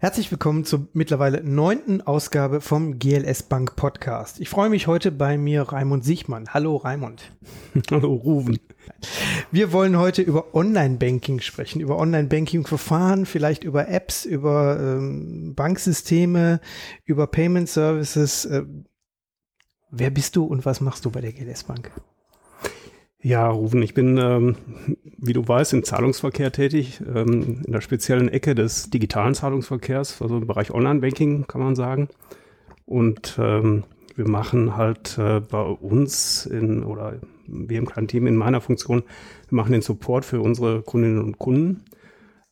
Herzlich willkommen zur mittlerweile neunten Ausgabe vom GLS Bank Podcast. Ich freue mich heute bei mir Raimund Sichmann. Hallo Raimund. Hallo Ruven. Wir wollen heute über Online-Banking sprechen, über Online-Banking-Verfahren, vielleicht über Apps, über ähm, Banksysteme, über Payment Services. Äh, wer bist du und was machst du bei der GLS Bank? Ja, Rufen, ich bin, ähm, wie du weißt, im Zahlungsverkehr tätig, ähm, in der speziellen Ecke des digitalen Zahlungsverkehrs, also im Bereich Online-Banking, kann man sagen. Und ähm, wir machen halt äh, bei uns in, oder wir im kleinen Team in meiner Funktion, wir machen den Support für unsere Kundinnen und Kunden.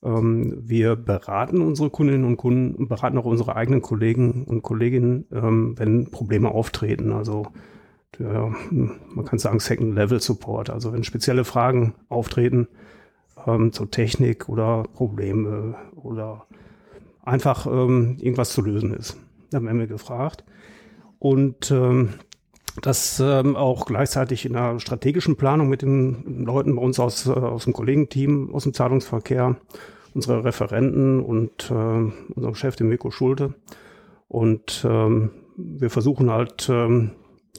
Ähm, wir beraten unsere Kundinnen und Kunden und beraten auch unsere eigenen Kollegen und Kolleginnen, ähm, wenn Probleme auftreten. Also der, man kann sagen, Second-Level-Support. Also wenn spezielle Fragen auftreten ähm, zur Technik oder Probleme oder einfach ähm, irgendwas zu lösen ist. Da werden wir gefragt. Und ähm, das ähm, auch gleichzeitig in der strategischen Planung mit den Leuten bei uns aus, äh, aus dem Kollegenteam, aus dem Zahlungsverkehr, unsere Referenten und äh, unserem Chef, dem Mirko Schulte. Und ähm, wir versuchen halt ähm,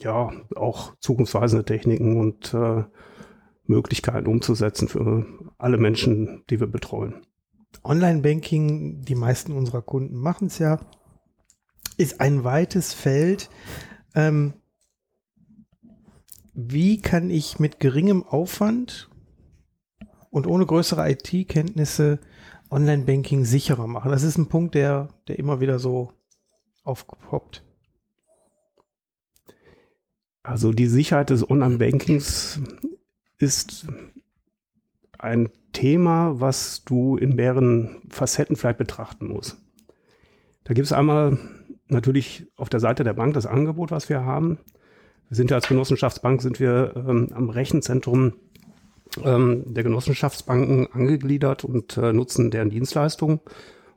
ja auch zukunftsweisende Techniken und äh, Möglichkeiten umzusetzen für alle Menschen, die wir betreuen. Online-Banking, die meisten unserer Kunden machen es ja, ist ein weites Feld. Ähm, wie kann ich mit geringem Aufwand und ohne größere IT-Kenntnisse Online-Banking sicherer machen? Das ist ein Punkt, der, der immer wieder so aufpoppt. Also die Sicherheit des Online-Bankings ist ein Thema, was du in mehreren Facetten vielleicht betrachten musst. Da gibt es einmal natürlich auf der Seite der Bank das Angebot, was wir haben. Wir sind ja als Genossenschaftsbank sind wir ähm, am Rechenzentrum ähm, der Genossenschaftsbanken angegliedert und äh, nutzen deren Dienstleistungen.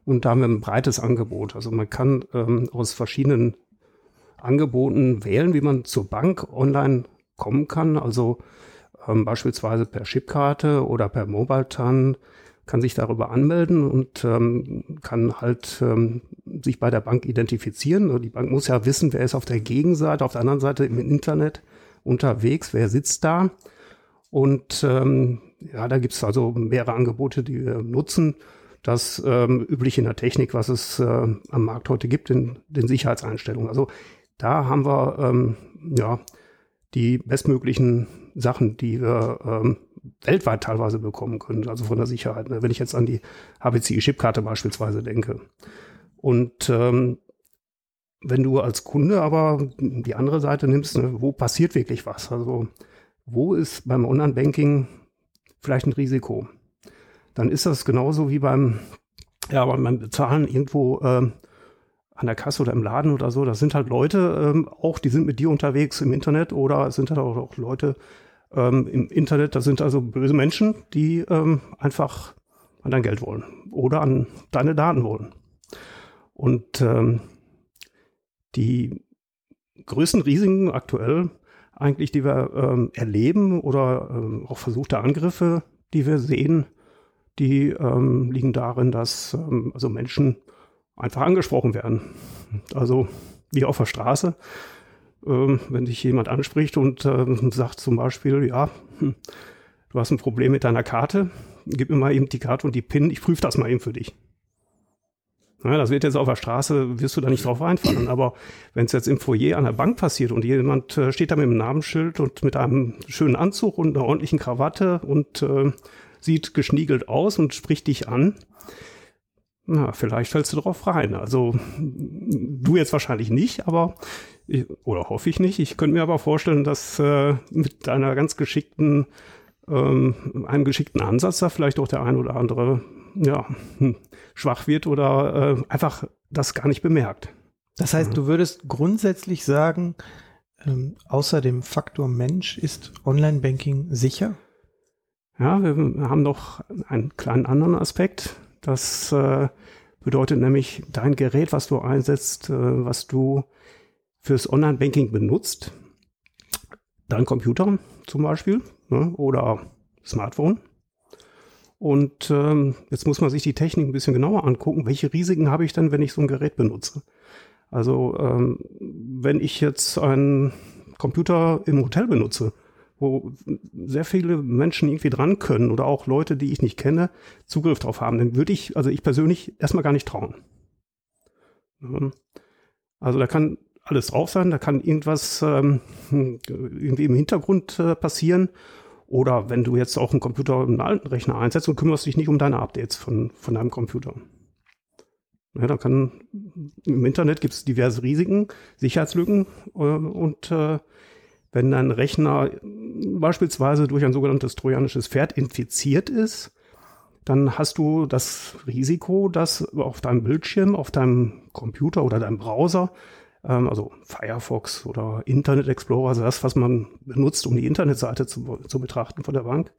Und da haben wir ein breites Angebot. Also man kann ähm, aus verschiedenen Angeboten wählen, wie man zur Bank online kommen kann. Also ähm, beispielsweise per Chipkarte oder per Mobile-TAN kann sich darüber anmelden und ähm, kann halt ähm, sich bei der Bank identifizieren. Die Bank muss ja wissen, wer ist auf der Gegenseite, auf der anderen Seite im Internet unterwegs, wer sitzt da. Und ähm, ja, da gibt's also mehrere Angebote, die wir nutzen. Das ähm, üblich in der Technik, was es äh, am Markt heute gibt, in den Sicherheitseinstellungen. Also da haben wir ähm, ja die bestmöglichen Sachen, die wir ähm, weltweit teilweise bekommen können, also von der Sicherheit. Ne? Wenn ich jetzt an die HPCI-Chipkarte beispielsweise denke. Und ähm, wenn du als Kunde aber die andere Seite nimmst, ne, wo passiert wirklich was? Also wo ist beim Online-Banking vielleicht ein Risiko? Dann ist das genauso wie beim, ja, beim Bezahlen irgendwo äh, an der Kasse oder im Laden oder so, das sind halt Leute, ähm, auch die sind mit dir unterwegs im Internet oder es sind halt auch, auch Leute ähm, im Internet, das sind also böse Menschen, die ähm, einfach an dein Geld wollen oder an deine Daten wollen. Und ähm, die größten Risiken aktuell eigentlich, die wir ähm, erleben oder ähm, auch versuchte Angriffe, die wir sehen, die ähm, liegen darin, dass ähm, also Menschen einfach angesprochen werden. Also wie auf der Straße, ähm, wenn dich jemand anspricht und äh, sagt zum Beispiel, ja, hm, du hast ein Problem mit deiner Karte, gib mir mal eben die Karte und die PIN, ich prüfe das mal eben für dich. Ja, das wird jetzt auf der Straße, wirst du da nicht drauf einfallen. Aber wenn es jetzt im Foyer an der Bank passiert und jemand äh, steht da mit einem Namensschild und mit einem schönen Anzug und einer ordentlichen Krawatte und äh, sieht geschniegelt aus und spricht dich an, na, vielleicht fällst du drauf rein. Also du jetzt wahrscheinlich nicht, aber ich, oder hoffe ich nicht. Ich könnte mir aber vorstellen, dass äh, mit deiner ganz geschickten, ähm, einem geschickten Ansatz da vielleicht auch der ein oder andere ja, hm, schwach wird oder äh, einfach das gar nicht bemerkt. Das heißt, du würdest grundsätzlich sagen, ähm, außer dem Faktor Mensch ist Online-Banking sicher? Ja, wir haben noch einen kleinen anderen Aspekt. Das äh, bedeutet nämlich dein Gerät, was du einsetzt, äh, was du fürs Online-Banking benutzt, dein Computer zum Beispiel ne, oder Smartphone Und ähm, jetzt muss man sich die Technik ein bisschen genauer angucken. Welche Risiken habe ich denn, wenn ich so ein Gerät benutze? Also ähm, wenn ich jetzt einen Computer im Hotel benutze, wo sehr viele Menschen irgendwie dran können oder auch Leute, die ich nicht kenne, Zugriff drauf haben, dann würde ich, also ich persönlich, erstmal gar nicht trauen. Also da kann alles drauf sein, da kann irgendwas ähm, irgendwie im Hintergrund äh, passieren oder wenn du jetzt auch einen Computer, einen alten Rechner einsetzt und kümmerst dich nicht um deine Updates von, von deinem Computer. Ja, da kann, im Internet gibt es diverse Risiken, Sicherheitslücken äh, und äh, wenn dein Rechner beispielsweise durch ein sogenanntes trojanisches Pferd infiziert ist, dann hast du das Risiko, dass auf deinem Bildschirm, auf deinem Computer oder deinem Browser ähm, also Firefox oder Internet Explorer, also das, was man benutzt, um die Internetseite zu, zu betrachten von der Bank,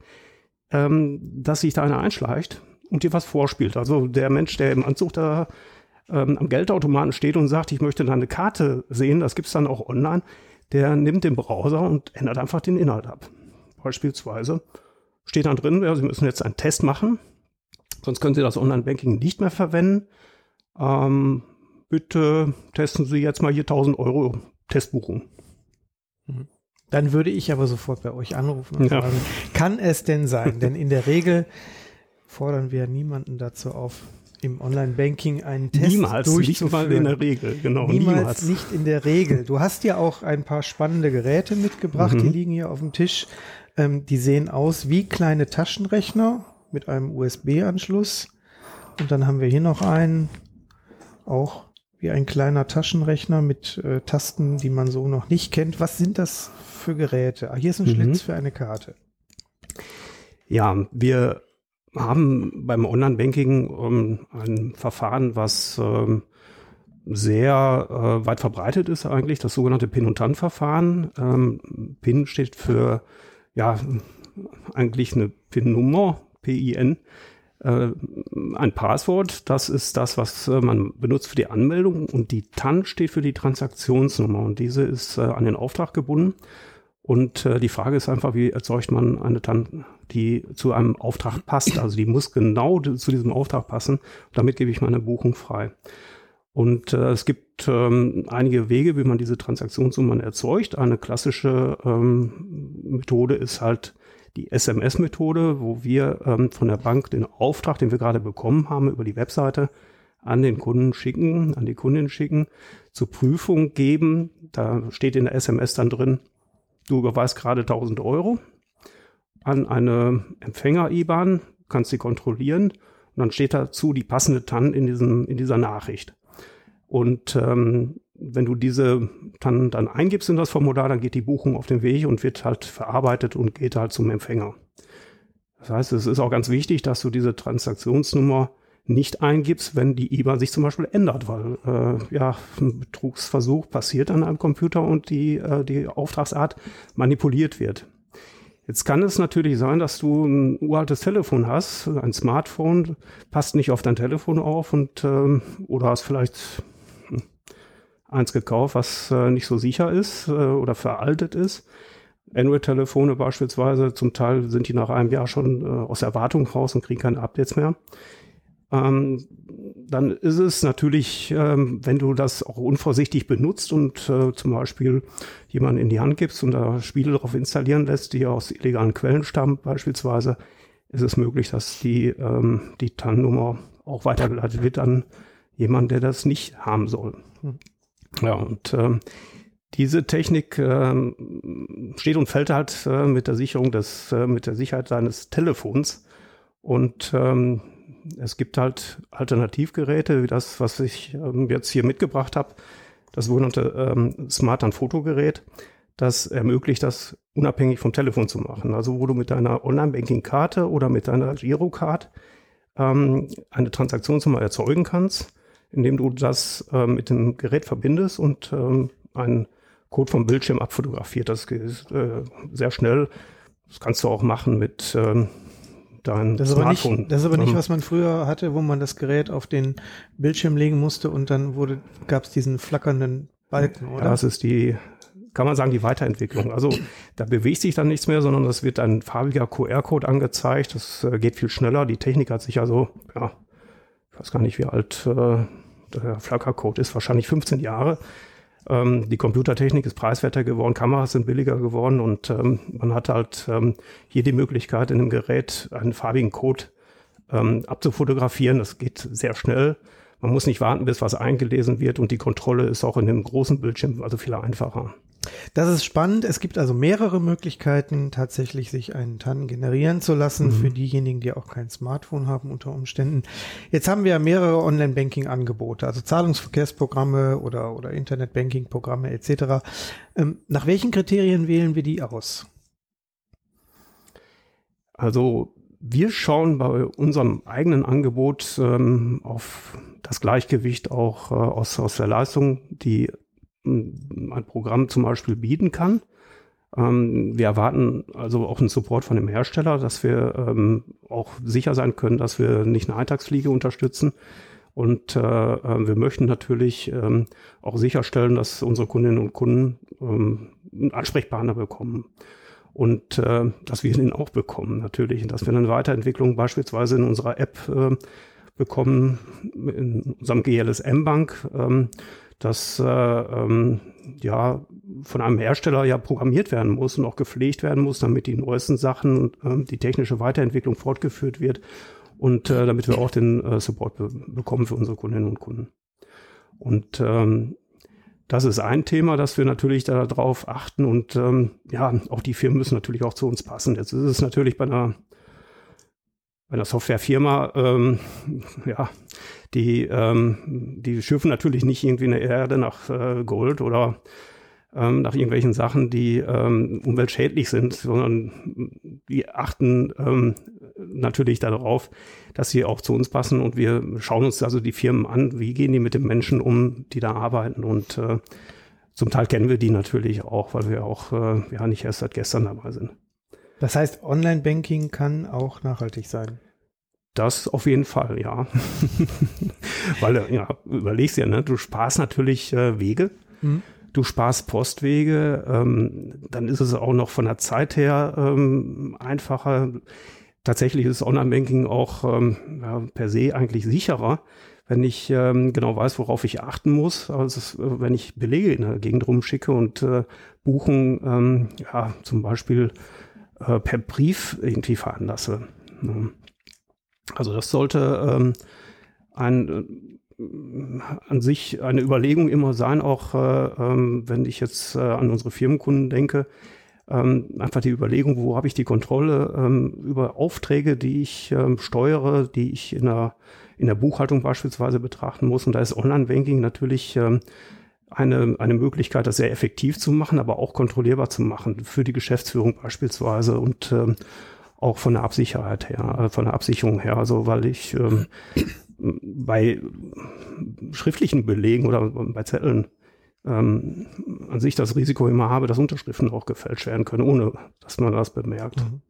ähm, dass sich da einer einschleicht und dir was vorspielt. Also der Mensch, der im Anzug da ähm, am Geldautomaten steht und sagt, ich möchte da eine Karte sehen, das gibt's dann auch online, der nimmt den Browser und ändert einfach den Inhalt ab. Beispielsweise steht dann drin, ja, Sie müssen jetzt einen Test machen, sonst können Sie das Online-Banking nicht mehr verwenden. Ähm, bitte testen Sie jetzt mal hier 1000 Euro Testbuchung. Mhm. Dann würde ich aber sofort bei euch anrufen und ja. fragen, kann es denn sein? denn in der Regel fordern wir niemanden dazu auf, im Online-Banking einen Test niemals, durchzuführen. Nicht in der Regel, genau. Niemals, niemals, nicht in der Regel. Du hast ja auch ein paar spannende Geräte mitgebracht, mhm. die liegen hier auf dem Tisch. Ähm, die sehen aus wie kleine Taschenrechner mit einem USB-Anschluss. Und dann haben wir hier noch einen, auch wie ein kleiner Taschenrechner mit äh, Tasten, die man so noch nicht kennt. Was sind das für Geräte? Ah, hier ist ein mhm. Schlitz für eine Karte. Ja, wir haben beim Online-Banking ähm, ein Verfahren, was ähm, sehr äh, weit verbreitet ist eigentlich, das sogenannte Pin- und TAN-Verfahren. Ähm, PIN steht für ja eigentlich eine PIN-Nummer, PIN äh, ein Passwort, das ist das, was äh, man benutzt für die Anmeldung und die TAN steht für die Transaktionsnummer und diese ist äh, an den Auftrag gebunden. Und äh, die Frage ist einfach, wie erzeugt man eine TAN, die zu einem Auftrag passt? Also die muss genau zu diesem Auftrag passen. Damit gebe ich meine Buchung frei. Und äh, es gibt ähm, einige Wege, wie man diese Transaktionsnummern erzeugt. Eine klassische ähm, Methode ist halt die SMS-Methode, wo wir ähm, von der Bank den Auftrag, den wir gerade bekommen haben, über die Webseite an den Kunden schicken, an die Kundin schicken, zur Prüfung geben. Da steht in der SMS dann drin, du überweist gerade 1000 Euro an eine Empfänger-IBAN, kannst sie kontrollieren und dann steht dazu die passende TAN in, diesem, in dieser Nachricht. Und ähm, wenn du diese dann, dann eingibst in das Formular, dann geht die Buchung auf den Weg und wird halt verarbeitet und geht halt zum Empfänger. Das heißt, es ist auch ganz wichtig, dass du diese Transaktionsnummer nicht eingibst, wenn die IBAN sich zum Beispiel ändert, weil äh, ja ein Betrugsversuch passiert an einem Computer und die, äh, die Auftragsart manipuliert wird. Jetzt kann es natürlich sein, dass du ein uraltes Telefon hast, ein Smartphone, passt nicht auf dein Telefon auf und ähm, oder hast vielleicht eins gekauft, was äh, nicht so sicher ist äh, oder veraltet ist. Android-Telefone beispielsweise, zum Teil sind die nach einem Jahr schon äh, aus Erwartung raus und kriegen keine Updates mehr. Ähm, dann ist es natürlich, ähm, wenn du das auch unvorsichtig benutzt und äh, zum Beispiel jemanden in die Hand gibst und da Spiele drauf installieren lässt, die aus illegalen Quellen stammen beispielsweise, ist es möglich, dass die, ähm, die TAN-Nummer auch weitergeleitet wird an jemanden, der das nicht haben soll. Hm. Ja, und ähm, diese Technik ähm, steht und fällt halt äh, mit der Sicherung des, äh, mit der Sicherheit deines Telefons. Und ähm, es gibt halt Alternativgeräte, wie das, was ich ähm, jetzt hier mitgebracht habe, das sogenannte ähm, Smart an Fotogerät. Das ermöglicht das unabhängig vom Telefon zu machen. Also wo du mit deiner Online-Banking-Karte oder mit deiner Girocard ähm, eine Transaktionsnummer erzeugen kannst indem du das äh, mit dem Gerät verbindest und ähm, einen Code vom Bildschirm abfotografiert. Das geht äh, sehr schnell. Das kannst du auch machen mit ähm, deinem das Smartphone. Nicht, das ist aber nicht, ähm, was man früher hatte, wo man das Gerät auf den Bildschirm legen musste und dann wurde gab es diesen flackernden Balken, oder? Das ist die kann man sagen, die Weiterentwicklung. Also da bewegt sich dann nichts mehr, sondern es wird ein farbiger QR-Code angezeigt. Das äh, geht viel schneller. Die Technik hat sich also, ja, ich weiß gar nicht, wie alt äh, der Flackercode ist, wahrscheinlich 15 Jahre. Ähm, die Computertechnik ist preiswerter geworden, Kameras sind billiger geworden und ähm, man hat halt ähm, hier die Möglichkeit, in einem Gerät einen farbigen Code ähm, abzufotografieren. Das geht sehr schnell. Man muss nicht warten, bis was eingelesen wird und die Kontrolle ist auch in einem großen Bildschirm also viel einfacher. Das ist spannend. Es gibt also mehrere Möglichkeiten, tatsächlich sich einen TAN generieren zu lassen mhm. für diejenigen, die auch kein Smartphone haben unter Umständen. Jetzt haben wir mehrere Online-Banking-Angebote, also Zahlungsverkehrsprogramme oder, oder Internet-Banking-Programme etc. Ähm, nach welchen Kriterien wählen wir die aus? Also wir schauen bei unserem eigenen Angebot ähm, auf das Gleichgewicht auch äh, aus, aus der Leistung, die ein Programm zum Beispiel bieten kann. Ähm, wir erwarten also auch einen Support von dem Hersteller, dass wir ähm, auch sicher sein können, dass wir nicht eine Eintagsfliege unterstützen. Und äh, äh, wir möchten natürlich ähm, auch sicherstellen, dass unsere Kundinnen und Kunden ähm, einen Ansprechpartner bekommen und äh, dass wir ihn auch bekommen natürlich und dass wir eine Weiterentwicklung beispielsweise in unserer App äh, bekommen, in unserem GLSM-Bank, ähm, das äh, ähm, ja von einem Hersteller ja programmiert werden muss und auch gepflegt werden muss, damit die neuesten Sachen ähm, die technische Weiterentwicklung fortgeführt wird und äh, damit wir auch den äh, Support be bekommen für unsere Kundinnen und Kunden. Und ähm, das ist ein Thema, dass wir natürlich darauf achten und ähm, ja, auch die Firmen müssen natürlich auch zu uns passen. Jetzt ist es natürlich bei einer, einer Softwarefirma, ähm, ja, die, ähm, die schiffen natürlich nicht irgendwie eine Erde nach äh, Gold oder ähm, nach irgendwelchen Sachen, die ähm, umweltschädlich sind, sondern die achten ähm, natürlich darauf, dass sie auch zu uns passen. Und wir schauen uns also die Firmen an, wie gehen die mit den Menschen um, die da arbeiten? Und äh, zum Teil kennen wir die natürlich auch, weil wir auch äh, ja nicht erst seit gestern dabei sind. Das heißt, Online-Banking kann auch nachhaltig sein. Das auf jeden Fall, ja. weil, ja, überlegst ja, ne, du sparst natürlich äh, Wege. Mhm du sparst Postwege, ähm, dann ist es auch noch von der Zeit her ähm, einfacher. Tatsächlich ist Online-Banking auch ähm, ja, per se eigentlich sicherer, wenn ich ähm, genau weiß, worauf ich achten muss. Also äh, wenn ich Belege in der Gegend rumschicke und äh, Buchen ähm, ja, zum Beispiel äh, per Brief irgendwie veranlasse. Ne? Also das sollte ähm, ein an sich eine Überlegung immer sein, auch äh, ähm, wenn ich jetzt äh, an unsere Firmenkunden denke, ähm, einfach die Überlegung, wo habe ich die Kontrolle ähm, über Aufträge, die ich steuere, die ich in der, in der Buchhaltung beispielsweise betrachten muss. Und da ist Online-Banking natürlich eine, eine Möglichkeit, das sehr effektiv zu machen, aber auch kontrollierbar zu machen für die Geschäftsführung beispielsweise und ähm, auch von der Absicherheit her, äh, von der Absicherung her. Also weil ich ähm, bei schriftlichen Belegen oder bei Zetteln ähm, an sich das Risiko immer habe, dass Unterschriften auch gefälscht werden können, ohne dass man das bemerkt. Mhm.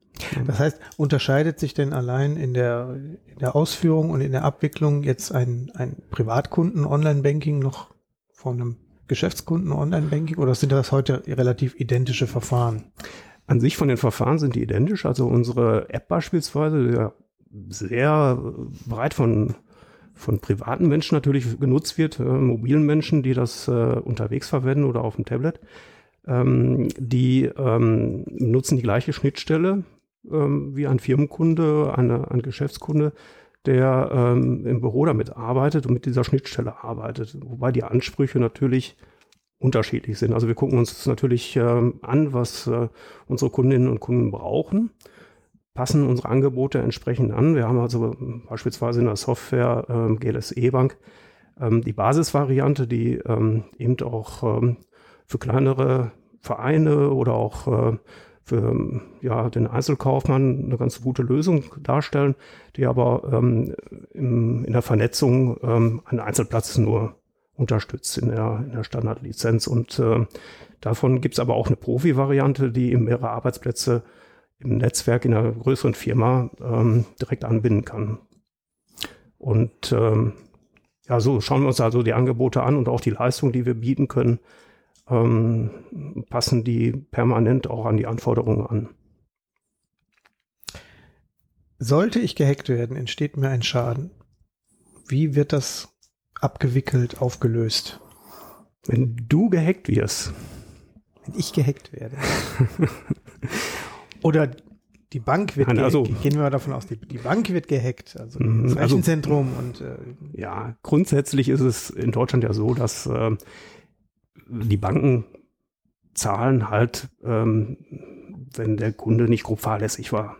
Das heißt, unterscheidet sich denn allein in der, in der Ausführung und in der Abwicklung jetzt ein, ein Privatkunden-Online-Banking noch von einem Geschäftskunden-Online-Banking oder sind das heute relativ identische Verfahren? An sich von den Verfahren sind die identisch. Also unsere App beispielsweise, ja sehr breit von von privaten Menschen natürlich genutzt wird, äh, mobilen Menschen, die das äh, unterwegs verwenden oder auf dem Tablet. Ähm, die ähm, nutzen die gleiche Schnittstelle ähm, wie ein Firmenkunde, eine, ein Geschäftskunde, der ähm, im Büro damit arbeitet und mit dieser Schnittstelle arbeitet. Wobei die Ansprüche natürlich unterschiedlich sind. Also wir gucken uns natürlich ähm, an, was äh, unsere Kundinnen und Kunden brauchen passen unsere Angebote entsprechend an. Wir haben also beispielsweise in der Software ähm, GLSE Bank ähm, die Basisvariante, die ähm, eben auch ähm, für kleinere Vereine oder auch äh, für ja, den Einzelkaufmann eine ganz gute Lösung darstellen, die aber ähm, im, in der Vernetzung ähm, einen Einzelplatz nur unterstützt in der, in der Standardlizenz. Und äh, davon gibt es aber auch eine Profi-Variante, die eben mehrere Arbeitsplätze im Netzwerk in einer größeren Firma ähm, direkt anbinden kann. Und ähm, ja, so schauen wir uns also die Angebote an und auch die Leistung, die wir bieten können. Ähm, passen die permanent auch an die Anforderungen an. Sollte ich gehackt werden, entsteht mir ein Schaden. Wie wird das abgewickelt, aufgelöst? Wenn du gehackt wirst. Wenn ich gehackt werde. Oder die Bank wird Nein, also, gehackt. Gehen wir mal davon aus, die, die Bank wird gehackt. Also Mhm, das also- Rechenzentrum und äh, Ja, grundsätzlich ist es in Deutschland ja so, dass äh, die Banken zahlen halt, ähm, wenn der Kunde nicht grob fahrlässig war.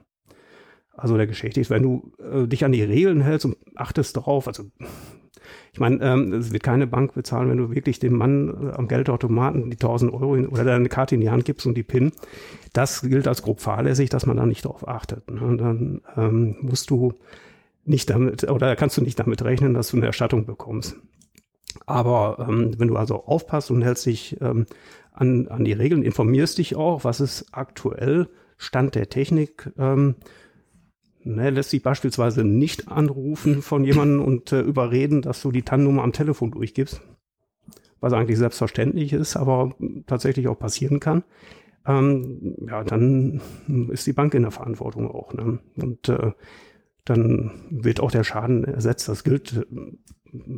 Also der Geschädigte, wenn du äh, dich an die Regeln hältst und achtest darauf, also ich meine, ähm, es wird keine Bank bezahlen, wenn du wirklich dem Mann äh, am Geldautomaten die 1000 Euro in, oder deine Karte in die Hand gibst und die PIN. Das gilt als grob fahrlässig, dass man da nicht darauf achtet. Ne? Und dann ähm, musst du nicht damit, oder kannst du nicht damit rechnen, dass du eine Erstattung bekommst. Aber ähm, wenn du also aufpasst und hältst dich ähm, an, an die Regeln, informierst dich auch, was ist aktuell Stand der Technik, ähm, ne, lässt sich beispielsweise nicht anrufen von jemandem und äh, überreden, dass du die TAN-Nummer am Telefon durchgibst, was eigentlich selbstverständlich ist, aber tatsächlich auch passieren kann. Ähm, ja, dann ist die Bank in der Verantwortung auch. Ne? Und äh, dann wird auch der Schaden ersetzt. Das gilt äh,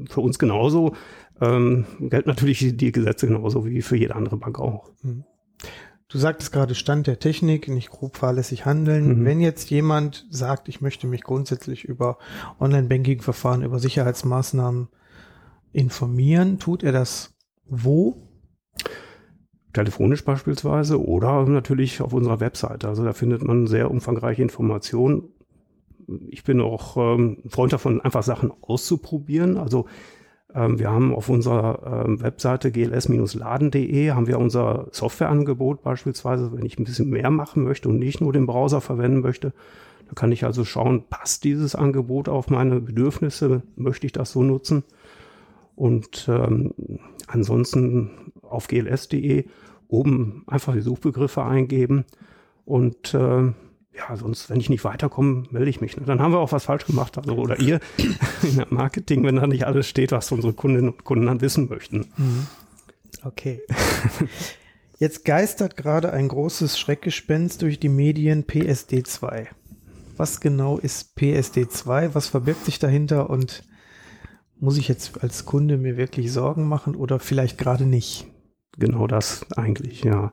für uns genauso. Ähm, gelten natürlich die- Gesetze genauso wie für jede andere Bank auch. du sagtest gerade Stand der Technik, nicht grob fahrlässig handeln. Mhm. Wenn jetzt jemand sagt, ich möchte mich grundsätzlich über Online-Banking-Verfahren, über Sicherheitsmaßnahmen informieren, tut er das wo? Telefonisch beispielsweise oder natürlich auf unserer Webseite. Also da findet man sehr umfangreiche Informationen. Ich bin auch ähm, ein Freund davon, einfach Sachen auszuprobieren. Also ähm, wir haben auf unserer ähm, Webseite gls-laden.de haben wir unser Softwareangebot beispielsweise, wenn ich ein bisschen mehr machen möchte und nicht nur den Browser verwenden möchte. Da kann ich also schauen, passt dieses Angebot auf meine Bedürfnisse? Möchte ich das so nutzen? Und ähm, ansonsten auf gls.de oben einfach die Suchbegriffe eingeben und äh, ja, sonst, wenn ich nicht weiterkomme, melde ich mich. Dann haben wir auch was falsch gemacht, also oder ihr in der Marketing, wenn da nicht alles steht, was unsere Kundinnen und Kunden dann wissen möchten. Okay. Jetzt geistert gerade ein großes Schreckgespenst durch die Medien PSD2. Was genau ist PSD2? Was verbirgt sich dahinter und muss ich jetzt als Kunde mir wirklich Sorgen machen oder vielleicht gerade nicht? Genau das eigentlich, ja.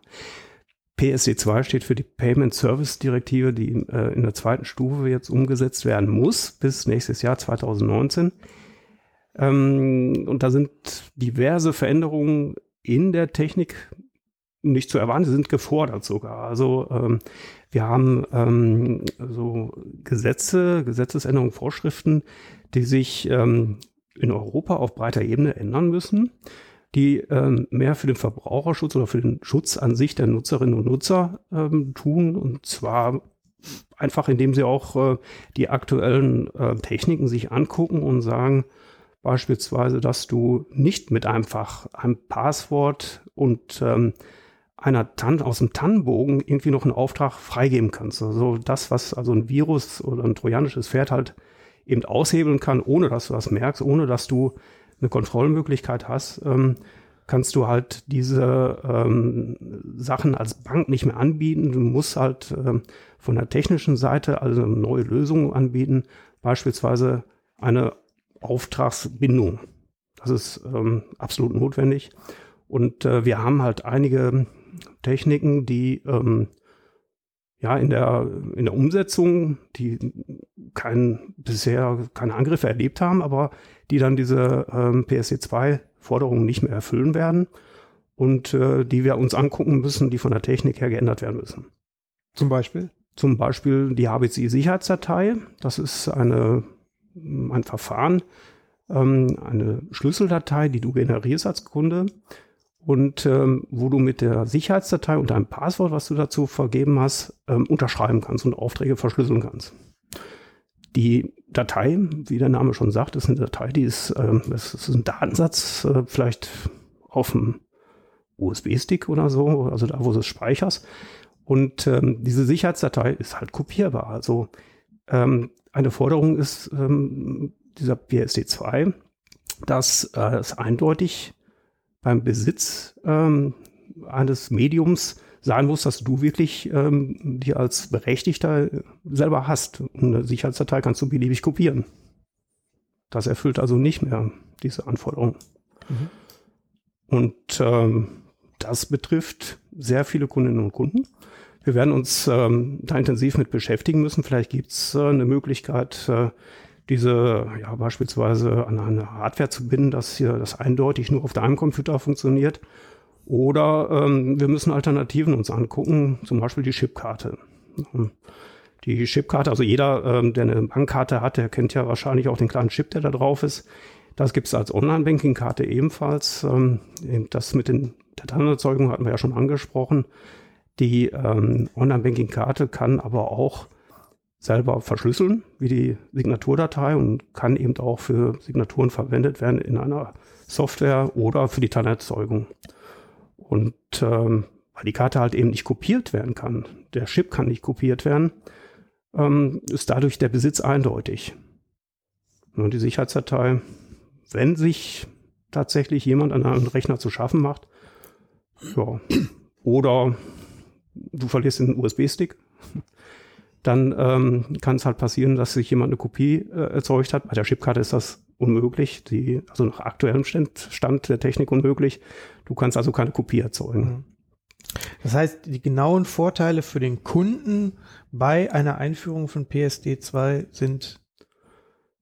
PSD2 steht für die Payment Service Direktive, die äh, in der zweiten Stufe jetzt umgesetzt werden muss bis nächstes Jahr 2019. Ähm, und da sind diverse Veränderungen in der Technik nicht zu erwarten, sie sind gefordert sogar. Also ähm, wir haben ähm, so Gesetze, Gesetzesänderungen, Vorschriften, die sich ähm, in Europa auf breiter Ebene ändern müssen die ähm, mehr für den Verbraucherschutz oder für den Schutz an sich der Nutzerinnen und Nutzer ähm, tun. Und zwar einfach, indem sie auch äh, die aktuellen äh, Techniken sich angucken und sagen, beispielsweise, dass du nicht mit einfach einem Passwort und ähm, einer TAN aus dem TAN-Bogen irgendwie noch einen Auftrag freigeben kannst. Also das, was also ein Virus oder ein trojanisches Pferd halt eben aushebeln kann, ohne dass du das merkst, ohne dass du eine Kontrollmöglichkeit hast, ähm, kannst du halt diese ähm, Sachen als Bank nicht mehr anbieten. Du musst halt ähm, von der technischen Seite also neue Lösung anbieten, beispielsweise eine Auftragsbindung. Das ist ähm, absolut notwendig. Und äh, wir haben halt einige Techniken, die ähm, ja in der, in der Umsetzung, die kein, bisher keine Angriffe erlebt haben, aber die dann diese ähm, PSD2-Forderungen nicht mehr erfüllen werden und äh, die wir uns angucken müssen, die von der Technik her geändert werden müssen. Zum Beispiel? Zum Beispiel die HBCI-Sicherheitsdatei. Das ist eine, ein Verfahren, ähm, eine Schlüsseldatei, die du generierst als Kunde und ähm, wo du mit der Sicherheitsdatei und deinem Passwort, was du dazu vergeben hast, ähm, unterschreiben kannst und Aufträge verschlüsseln kannst. Die Datei, wie der Name schon sagt, ist eine Datei, die ist, ähm, das ist ein Datensatz, äh, vielleicht auf dem USB-Stick oder so, also da, wo du es speicherst. Und ähm, diese Sicherheitsdatei ist halt kopierbar. Also ähm, eine Forderung ist ähm, dieser PSD2, dass äh, es eindeutig beim Besitz ähm, eines Mediums sein muss, dass du wirklich ähm, die als Berechtigter selber hast. Und eine Sicherheitsdatei kannst du beliebig kopieren. Das erfüllt also nicht mehr diese Anforderung. Mhm. Und ähm, das betrifft sehr viele Kundinnen und Kunden. Wir werden uns ähm, da intensiv mit beschäftigen müssen. Vielleicht gibt es äh, eine Möglichkeit, äh, diese ja beispielsweise an eine Hardware zu binden, dass hier das eindeutig nur auf deinem Computer funktioniert. Oder ähm, wir müssen Alternativen uns angucken, zum Beispiel die Chipkarte. Ähm, die Chipkarte, also jeder, ähm, der eine Bankkarte hat, der kennt ja wahrscheinlich auch den kleinen Chip, der da drauf ist. Das gibt es als Online-Banking-Karte ebenfalls. Ähm, das mit den Dateienerzeugung hatten wir ja schon angesprochen. Die ähm, Online-Banking-Karte kann aber auch selber verschlüsseln, wie die Signaturdatei und kann eben auch für Signaturen verwendet werden in einer Software oder für die Teilerzeugung. Und ähm, weil die Karte halt eben nicht kopiert werden kann, der Chip kann nicht kopiert werden, ähm, ist dadurch der Besitz eindeutig. Und die Sicherheitsdatei, wenn sich tatsächlich jemand an einem Rechner zu schaffen macht, ja, oder du verlierst den USB-Stick, dann ähm, kann es halt passieren, dass sich jemand eine Kopie äh, erzeugt hat. Bei der Chipkarte ist das unmöglich, die, also nach aktuellem Stand, der Technik unmöglich. Du kannst also keine Kopie erzeugen. Mhm. Das heißt, die genauen Vorteile für den Kunden bei einer Einführung von PSD2 sind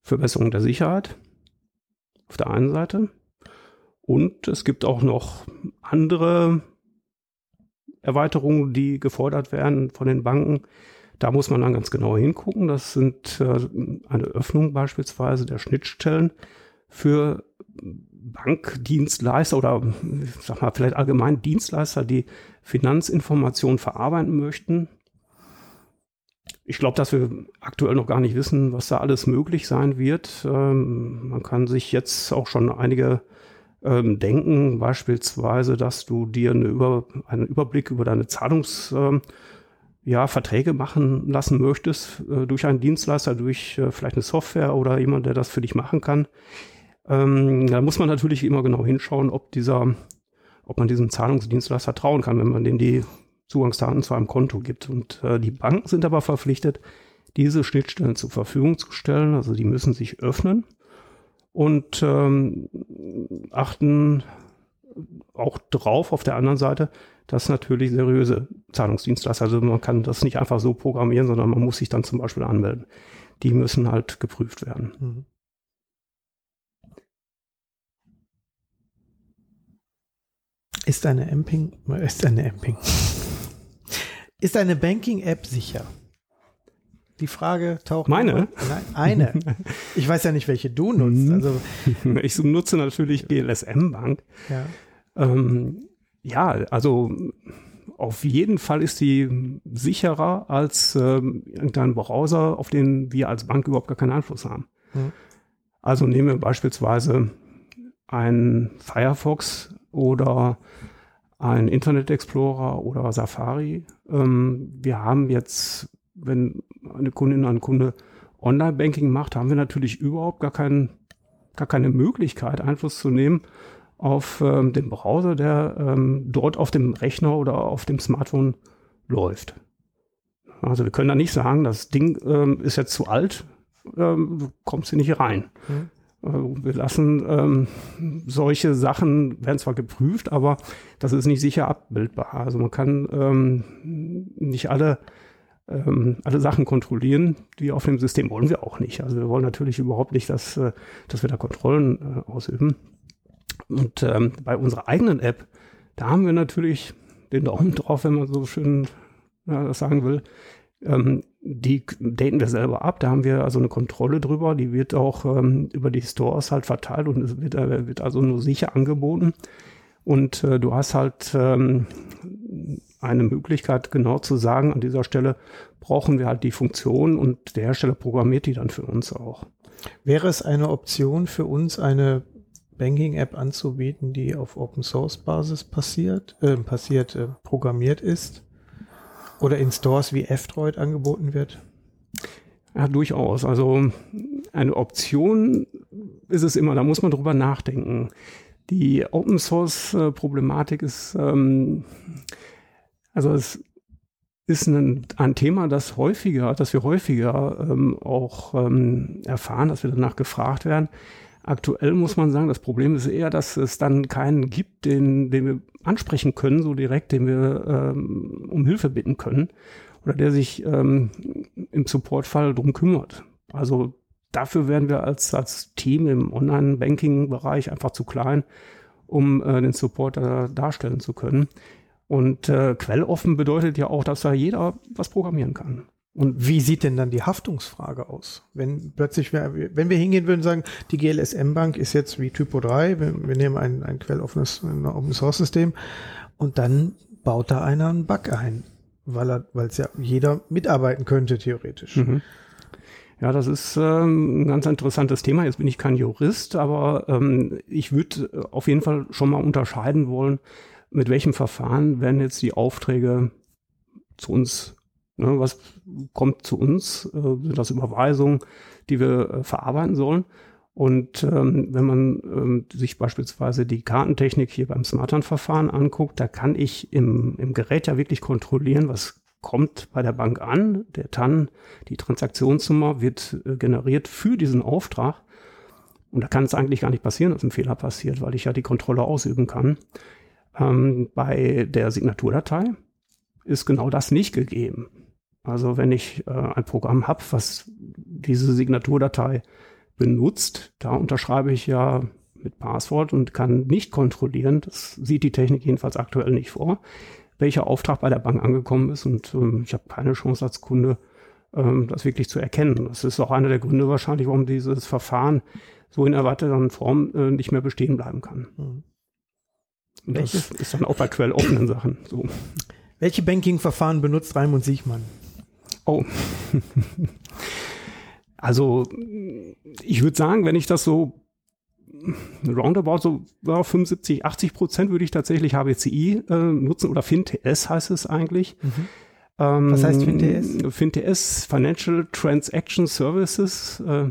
Verbesserung der Sicherheit auf der einen Seite. Und es gibt auch noch andere Erweiterungen, die gefordert werden von den Banken. Da muss man dann ganz genau hingucken. Das sind äh, eine Öffnung beispielsweise der Schnittstellen für Bankdienstleister oder sag mal vielleicht allgemein Dienstleister, die Finanzinformationen verarbeiten möchten. Ich glaube, dass wir aktuell noch gar nicht wissen, was da alles möglich sein wird. Ähm, man kann sich jetzt auch schon einige ähm, denken, beispielsweise, dass du dir eine Über, einen Überblick über deine Zahlungs ähm, ja, Verträge machen lassen möchtest äh, durch einen Dienstleister, durch äh, vielleicht eine Software oder jemand, der das für dich machen kann. Ähm, da muss man natürlich immer genau hinschauen, ob dieser, ob man diesem Zahlungsdienstleister trauen kann, wenn man dem die Zugangsdaten zu einem Konto gibt. Und äh, die Banken sind aber verpflichtet, diese Schnittstellen zur Verfügung zu stellen. Also die müssen sich öffnen und ähm, achten auch drauf auf der anderen Seite, dass natürlich seriöse Zahlungsdienstleister, also man kann das nicht einfach so programmieren, sondern man muss sich dann zum Beispiel anmelden. Die müssen halt geprüft werden. Mhm. Ist eine Amping, ist eine Amping, ist eine Banking-App sicher? Die Frage taucht. Meine? Nein, eine. Ich weiß ja nicht, welche du nutzt. Mhm. Also ich nutze natürlich GLSM Bank. Ja. Ähm, ja, also auf jeden Fall ist sie sicherer als ähm, irgendein Browser, auf den wir als Bank überhaupt gar keinen Einfluss haben. Mhm. Also nehmen wir beispielsweise ein Firefox oder ein Internet Explorer oder Safari. Ähm, wir haben jetzt, wenn eine Kundin, ein Kunde Online-Banking macht, haben wir natürlich überhaupt gar, kein, gar keine Möglichkeit, Einfluss zu nehmen auf ähm, den Browser, der ähm, dort auf dem Rechner oder auf dem Smartphone läuft. Also wir können da nicht sagen, das Ding ähm, ist jetzt zu alt, ähm, du kommst hier nicht rein. Mhm. Äh, wir lassen ähm, solche Sachen, werden zwar geprüft, aber das ist nicht sicher abbildbar. Also man kann ähm, nicht alle, alle Sachen kontrollieren, die auf dem System wollen wir auch nicht. Also wir wollen natürlich überhaupt nicht, dass, äh, dass wir da Kontrollen äh, ausüben. Und ähm, bei unserer eigenen App, da haben wir natürlich den Daumen drauf, wenn man so schön ja, das sagen will. Ähm, die daten wir selber ab. Da haben wir also eine Kontrolle drüber. Die wird auch ähm, über die Stores halt verteilt und es wird, äh, wird also nur sicher angeboten. Und äh, du hast halt ähm, eine Möglichkeit, genau zu sagen, an dieser Stelle brauchen wir halt die Funktion und der Hersteller programmiert die dann für uns auch. Wäre es eine Option für uns, eine Banking-App anzubieten, die auf Open Source Basis passiert, äh, passiert, äh, programmiert ist? Oder in Stores wie F-Droid angeboten wird? Ja, durchaus. Also eine Option ist es immer, da muss man drüber nachdenken. Die Open Source äh, Problematik ist, ähm, also es ist ein, ein Thema, das häufiger, dass wir häufiger ähm, auch ähm, erfahren, dass wir danach gefragt werden. Aktuell muss man sagen, das Problem ist eher, dass es dann keinen gibt, den, den wir ansprechen können, so direkt, den wir ähm, um Hilfe bitten können oder der sich ähm, im Supportfall drum kümmert. Also dafür werden wir als, als Team im Online-Banking-Bereich einfach zu klein, um äh, den Supporter darstellen zu können. Und äh, quelloffen bedeutet ja auch, dass da jeder was programmieren kann. Und wie sieht denn dann die Haftungsfrage aus? Wenn plötzlich, wenn wir hingehen würden und sagen, die GLSM-Bank ist jetzt wie Typo 3, wir, wir nehmen ein, ein quelloffenes Open-Source-System und dann baut da einer einen Bug ein, weil er, weil es ja jeder mitarbeiten könnte, theoretisch. Mhm. Ja, das ist ähm, ein ganz interessantes Thema. Jetzt bin ich kein Jurist, aber ähm, ich würde äh, auf jeden Fall schon mal unterscheiden wollen, mit welchem Verfahren werden jetzt die Aufträge zu uns, ne, was kommt zu uns, äh, sind das Überweisungen, die wir äh, verarbeiten sollen. Und ähm, wenn man ähm, sich beispielsweise die Kartentechnik hier beim Smartern-Verfahren anguckt, da kann ich im, im Gerät ja wirklich kontrollieren, was kommt bei der Bank an. Der TAN, die Transaktionsnummer, wird äh, generiert für diesen Auftrag. Und da kann es eigentlich gar nicht passieren, dass ein Fehler passiert, weil ich ja die Kontrolle ausüben kann. Ähm, bei der Signaturdatei ist genau das nicht gegeben. Also wenn ich äh, ein Programm habe, was diese Signaturdatei benutzt, da unterschreibe ich ja mit Passwort und kann nicht kontrollieren, das sieht die Technik jedenfalls aktuell nicht vor, welcher Auftrag bei der Bank angekommen ist und ähm, ich habe keine Chance als Kunde, ähm, das wirklich zu erkennen. Das ist auch einer der Gründe wahrscheinlich, warum dieses Verfahren so in erwarteter Form äh, nicht mehr bestehen bleiben kann. Mhm. Das ist dann auch bei quelloffenen Sachen so. Welche Banking-Verfahren benutzt Raimund Siechmann? Oh. also, ich würde sagen, wenn ich das so roundabout so ja, 75, 80 Prozent würde ich tatsächlich HBCI äh, nutzen oder FinTS heißt es eigentlich. Mhm. Ähm, Was heißt FinTS? FinTS, Financial Transaction Services. Äh,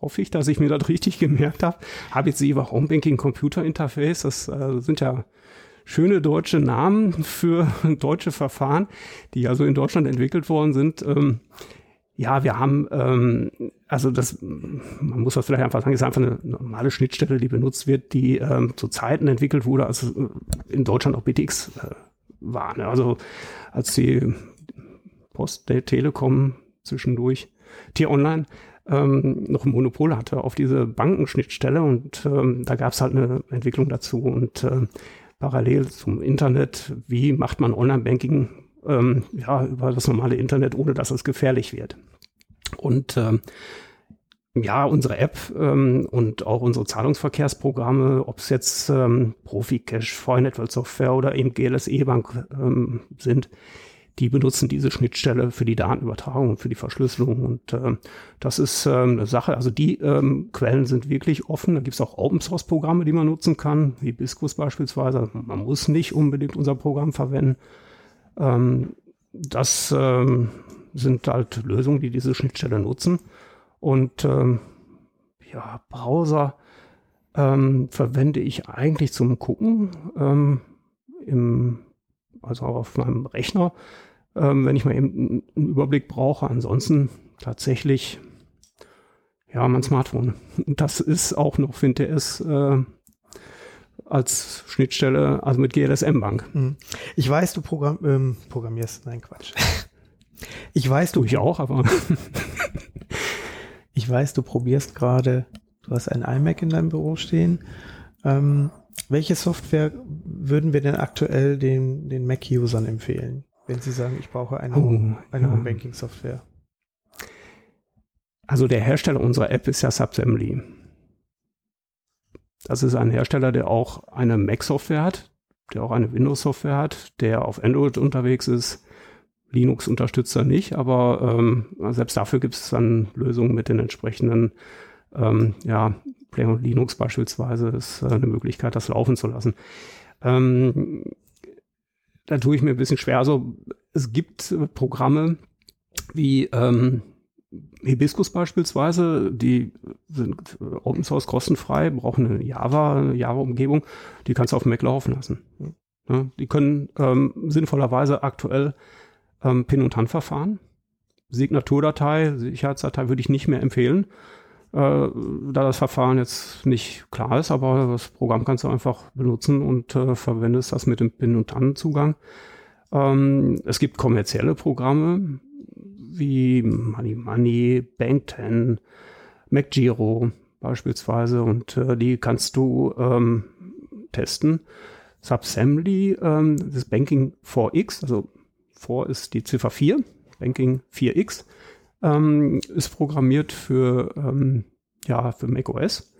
hoffe ich, dass ich mir das richtig gemerkt habe. HBC war Homebanking Computer Interface. Das äh, sind ja schöne deutsche Namen für deutsche Verfahren, die also in Deutschland entwickelt worden sind. Ähm, ja, wir haben, ähm, also das, man muss das vielleicht einfach sagen, ist einfach eine normale Schnittstelle, die benutzt wird, die ähm, zu Zeiten entwickelt wurde, als in Deutschland auch BTX äh, war. Ne? Also als die Post der Telekom zwischendurch T-Online ähm, noch ein Monopol hatte auf diese Bankenschnittstelle und ähm, da gab es halt eine Entwicklung dazu und äh, parallel zum Internet, wie macht man Online-Banking ähm, ja, über das normale Internet, ohne dass es gefährlich wird. Und ähm, ja, unsere App ähm, und auch unsere Zahlungsverkehrsprogramme, ob es jetzt ähm, Profi-Cash, Network Software oder eben GLSE-Bank ähm, sind, die benutzen diese Schnittstelle für die Datenübertragung und für die Verschlüsselung. Und äh, das ist ähm, eine Sache. Also die ähm, Quellen sind wirklich offen. Da gibt es auch Open-Source-Programme, die man nutzen kann, wie Biscus beispielsweise. Man muss nicht unbedingt unser Programm verwenden. Ähm, das ähm, sind halt Lösungen, die diese Schnittstelle nutzen. Und ähm, ja, Browser ähm, verwende ich eigentlich zum Gucken ähm, im also auf meinem Rechner ähm, wenn ich mal eben einen Überblick brauche. Ansonsten tatsächlich ja mein Smartphone. Das ist auch noch, finde ich, äh, als Schnittstelle, also mit GLSM Bank. Mhm. Ich weiß, du Programm, ähm, programmierst, nein Quatsch. Ich weiß, du. Ich auch, aber. ich weiß, du probierst gerade, du hast ein iMac in deinem Büro stehen. Ähm, welche Software würden wir denn aktuell den, den Mac-Usern empfehlen? Wenn Sie sagen, ich brauche eine, oh, eine ja. Home-Banking-Software? Also der Hersteller unserer App ist ja Subsembly. Das ist ein Hersteller, der auch eine Mac-Software hat, der auch eine Windows-Software hat, der auf Android unterwegs ist. Linux unterstützt er nicht, aber ähm, selbst dafür gibt es dann Lösungen mit den entsprechenden, ähm, ja, Play und Linux beispielsweise ist äh, eine Möglichkeit, das laufen zu lassen. Ähm, da tue ich mir ein bisschen schwer. Also es gibt Programme wie ähm, Hibiscus beispielsweise, die sind Open Source kostenfrei, brauchen eine Java, eine Java-Umgebung, die kannst du auf Mac laufen lassen. Ja, die können ähm, sinnvollerweise aktuell ähm, Pin- und Handverfahren. Signaturdatei, Sicherheitsdatei würde ich nicht mehr empfehlen, äh, da das Verfahren jetzt nicht klar ist, aber das Programm kannst du einfach benutzen und äh, verwendest das mit dem Pin- und TAN-Zugang. Ähm, es gibt kommerzielle Programme wie Money Money, Bank 10, MacGiro beispielsweise und äh, die kannst du ähm, testen. Subsembly, ähm, das Banking 4X, also 4 ist die Ziffer 4, Banking 4X, ähm, ist programmiert für, ähm, ja, für macOS.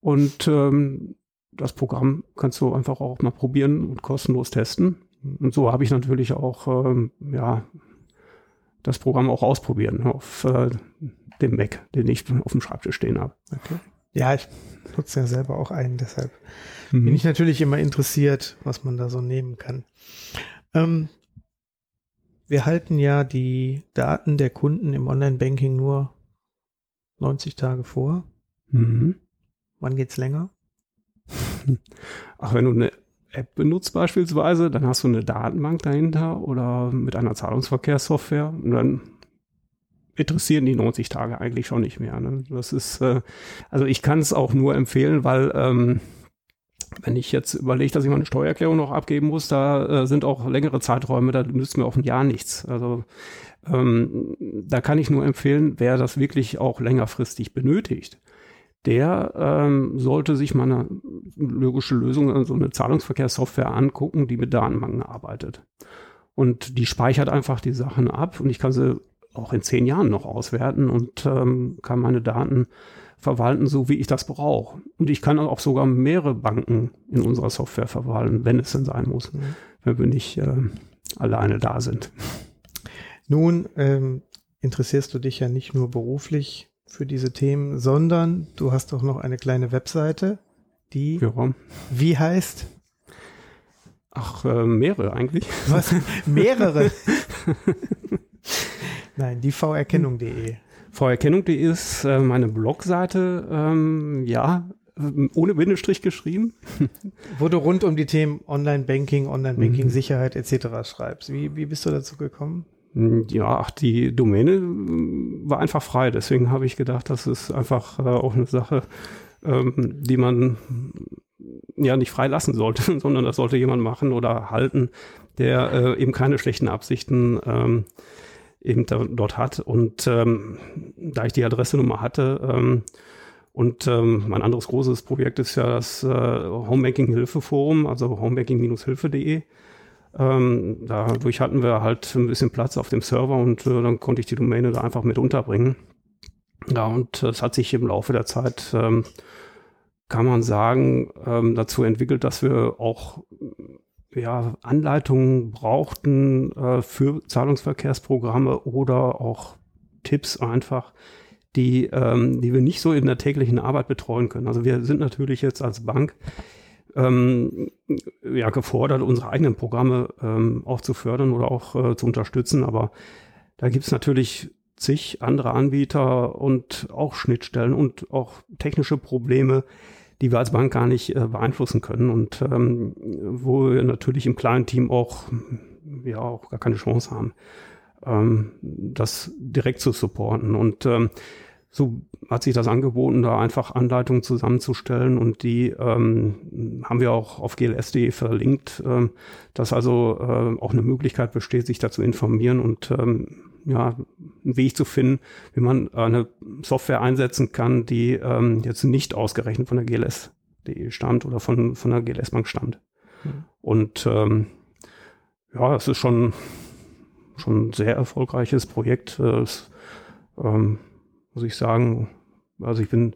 Und ähm, das Programm kannst du einfach auch mal probieren und kostenlos testen. Und so habe ich natürlich auch ähm, ja, das Programm auch ausprobieren auf äh, dem Mac, den ich auf dem Schreibtisch stehen habe. Okay. Ja, ich nutze ja selber auch einen, deshalb mhm. bin ich natürlich immer interessiert, was man da so nehmen kann. Ähm, wir halten ja die Daten der Kunden im Online-Banking nur 90 Tage vor. Mhm. Wann geht's länger? Ach, wenn du eine App benutzt beispielsweise, dann hast du eine Datenbank dahinter oder mit einer Zahlungsverkehrssoftware und dann interessieren die 90 Tage eigentlich schon nicht mehr. Ne? Das ist, äh, also ich kann es auch nur empfehlen, weil ähm, wenn ich jetzt überlege, dass ich meine Steuererklärung noch abgeben muss, da äh, sind auch längere Zeiträume, da nützt mir auch ein Jahr nichts. Also ähm, da kann ich nur empfehlen, wer das wirklich auch längerfristig benötigt, der ähm, sollte sich mal eine logische Lösung, also eine Zahlungsverkehrssoftware angucken, die mit Datenbanken arbeitet. Und die speichert einfach die Sachen ab und ich kann sie auch in zehn Jahren noch auswerten und ähm, kann meine Daten verwalten, so wie ich das brauche. Und ich kann auch sogar mehrere Banken in unserer Software verwalten, wenn es denn sein muss, mhm. wenn wir nicht äh, alleine da sind. Nun ähm, interessierst du dich ja nicht nur beruflich für diese Themen, sondern du hast auch noch eine kleine Webseite, die ja. wie heißt? Ach, äh, mehrere eigentlich. Was? Mehrere? Nein, die vrerkennung.de. Vorerkennung.de ist äh, meine Blogseite, ähm, ja, ohne Bindestrich geschrieben. Wo du rund um die Themen Online-Banking, Online-Banking-Sicherheit mhm. etc. schreibst. Wie, wie bist du dazu gekommen? Hm, ja, ach, die Domäne hm, war einfach frei. Deswegen habe ich gedacht, das ist einfach äh, auch eine Sache, ähm, die man hm, ja nicht freilassen sollte, sondern das sollte jemand machen oder halten, der äh, eben keine schlechten Absichten ähm, eben da, dort hat. Und ähm, da ich die Adresse-Nummer hatte, ähm, und ähm, mein anderes großes Projekt ist ja das äh, Homebanking-Hilfe-Forum, also homebanking-hilfe.de. Ähm, dadurch hatten wir halt ein bisschen Platz auf dem Server und äh, dann konnte ich die Domäne da einfach mit unterbringen. Ja, und es hat sich im Laufe der Zeit, ähm, kann man sagen, ähm, dazu entwickelt, dass wir auch ja, Anleitungen brauchten äh, für Zahlungsverkehrsprogramme oder auch Tipps einfach, die, ähm, die wir nicht so in der täglichen Arbeit betreuen können. Also wir sind natürlich jetzt als Bank ähm, ja, gefordert, unsere eigenen Programme ähm, auch zu fördern oder auch äh, zu unterstützen. Aber da gibt es natürlich zig andere Anbieter und auch Schnittstellen und auch technische Probleme, die wir als Bank gar nicht äh, beeinflussen können. Und ähm, wo wir natürlich im kleinen Team auch, ja, auch gar keine Chance haben, ähm, das direkt zu supporten. Und ähm, so hat sich das angeboten, da einfach Anleitungen zusammenzustellen. Und die ähm, haben wir auch auf gls.de verlinkt, ähm, dass also äh, auch eine Möglichkeit besteht, sich da zu informieren. Und ähm, ja, einen Weg zu finden, wie man eine Software einsetzen kann, die ähm, jetzt nicht ausgerechnet von der GLS.de stammt oder von, von der GLS Bank stammt. Mhm. Und ähm, ja, es ist schon, schon ein sehr erfolgreiches Projekt. Es, ähm, muss ich sagen, also ich bin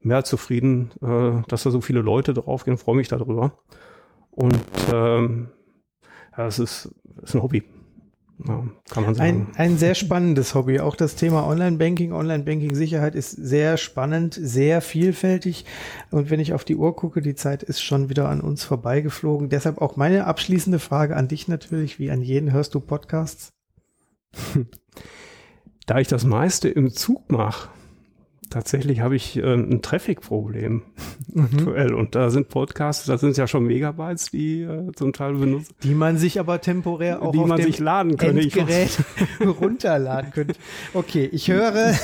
mehr als zufrieden, äh, dass da so viele Leute draufgehen, freue mich darüber. Und ähm, ja, es ist, es ist ein Hobby. Ja, kann man sagen. Ein, ein sehr spannendes Hobby. Auch das Thema Online-Banking, Online-Banking-Sicherheit ist sehr spannend, sehr vielfältig. Und wenn ich auf die Uhr gucke, die Zeit ist schon wieder an uns vorbeigeflogen. Deshalb auch meine abschließende Frage an dich natürlich, wie an jeden hörst du Podcasts? Da ich das meiste im Zug mache, tatsächlich habe ich äh, ein Traffic-Problem mhm. aktuell. Und da sind Podcasts, das sind ja schon Megabytes, die äh, zum Teil benutzen. Die man sich aber temporär auch die auf man dem sich laden könnte. Endgerät runterladen könnte. Okay, ich höre,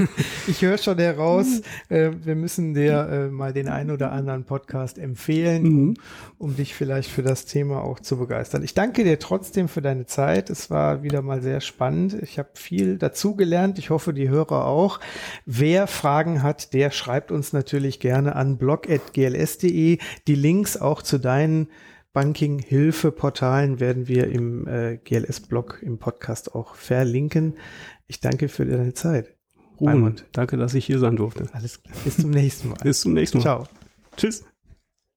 ich höre schon heraus, äh, wir müssen dir äh, mal den einen oder anderen Podcast empfehlen, mhm. um, um dich vielleicht für das Thema auch zu begeistern. Ich danke dir trotzdem für deine Zeit. Es war wieder mal sehr spannend. Ich habe viel dazugelernt. Ich hoffe, die Hörer auch. Wer Fragen hat, der schreibt uns natürlich gerne an blog.gls.de. Die Links auch zu deinen Banking-Hilfe-Portalen werden wir im äh, GLS-Blog im Podcast auch verlinken. Ich danke für deine Zeit. Ruhmund, danke, dass ich hier sein durfte. Alles klar. Bis zum nächsten Mal. Bis zum nächsten Mal. Ciao. Tschüss.